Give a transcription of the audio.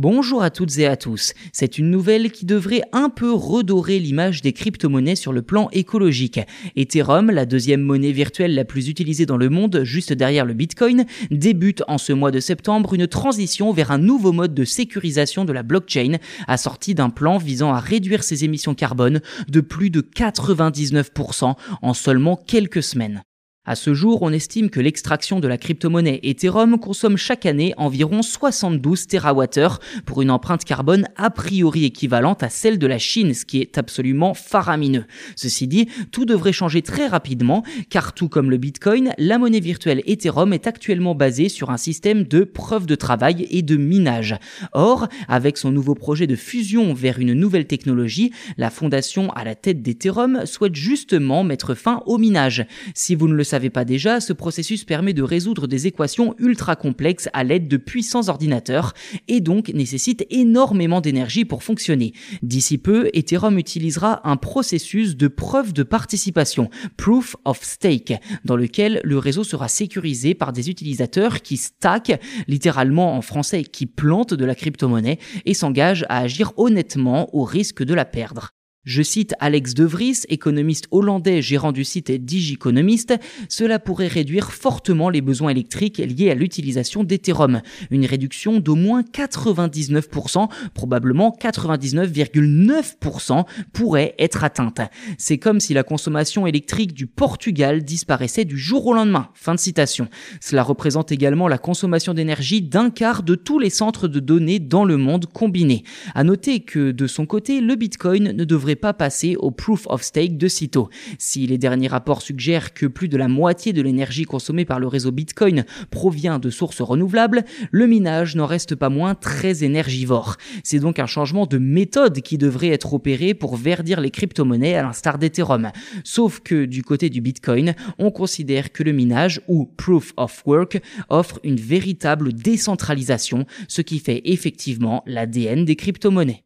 Bonjour à toutes et à tous. C'est une nouvelle qui devrait un peu redorer l'image des crypto-monnaies sur le plan écologique. Ethereum, la deuxième monnaie virtuelle la plus utilisée dans le monde, juste derrière le Bitcoin, débute en ce mois de septembre une transition vers un nouveau mode de sécurisation de la blockchain, assorti d'un plan visant à réduire ses émissions carbone de plus de 99% en seulement quelques semaines. À ce jour, on estime que l'extraction de la crypto-monnaie Ethereum consomme chaque année environ 72 TWh pour une empreinte carbone a priori équivalente à celle de la Chine, ce qui est absolument faramineux. Ceci dit, tout devrait changer très rapidement car tout comme le Bitcoin, la monnaie virtuelle Ethereum est actuellement basée sur un système de preuve de travail et de minage. Or, avec son nouveau projet de fusion vers une nouvelle technologie, la fondation à la tête d'Ethereum souhaite justement mettre fin au minage. Si vous ne le savez pas déjà, ce processus permet de résoudre des équations ultra complexes à l'aide de puissants ordinateurs et donc nécessite énormément d'énergie pour fonctionner. D'ici peu, Ethereum utilisera un processus de preuve de participation, Proof of Stake, dans lequel le réseau sera sécurisé par des utilisateurs qui stack, littéralement en français qui plantent de la crypto-monnaie et s'engagent à agir honnêtement au risque de la perdre. Je cite Alex De Vries, économiste hollandais gérant du site Digiconomist, cela pourrait réduire fortement les besoins électriques liés à l'utilisation d'Ethereum. Une réduction d'au moins 99%, probablement 99,9% pourrait être atteinte. C'est comme si la consommation électrique du Portugal disparaissait du jour au lendemain. Fin de citation. Cela représente également la consommation d'énergie d'un quart de tous les centres de données dans le monde combinés. À noter que de son côté, le Bitcoin ne devrait pas passer au proof of stake de sitôt. Si les derniers rapports suggèrent que plus de la moitié de l'énergie consommée par le réseau Bitcoin provient de sources renouvelables, le minage n'en reste pas moins très énergivore. C'est donc un changement de méthode qui devrait être opéré pour verdir les crypto-monnaies à l'instar d'Ethereum. Sauf que du côté du Bitcoin, on considère que le minage ou proof of work offre une véritable décentralisation, ce qui fait effectivement l'ADN des crypto-monnaies.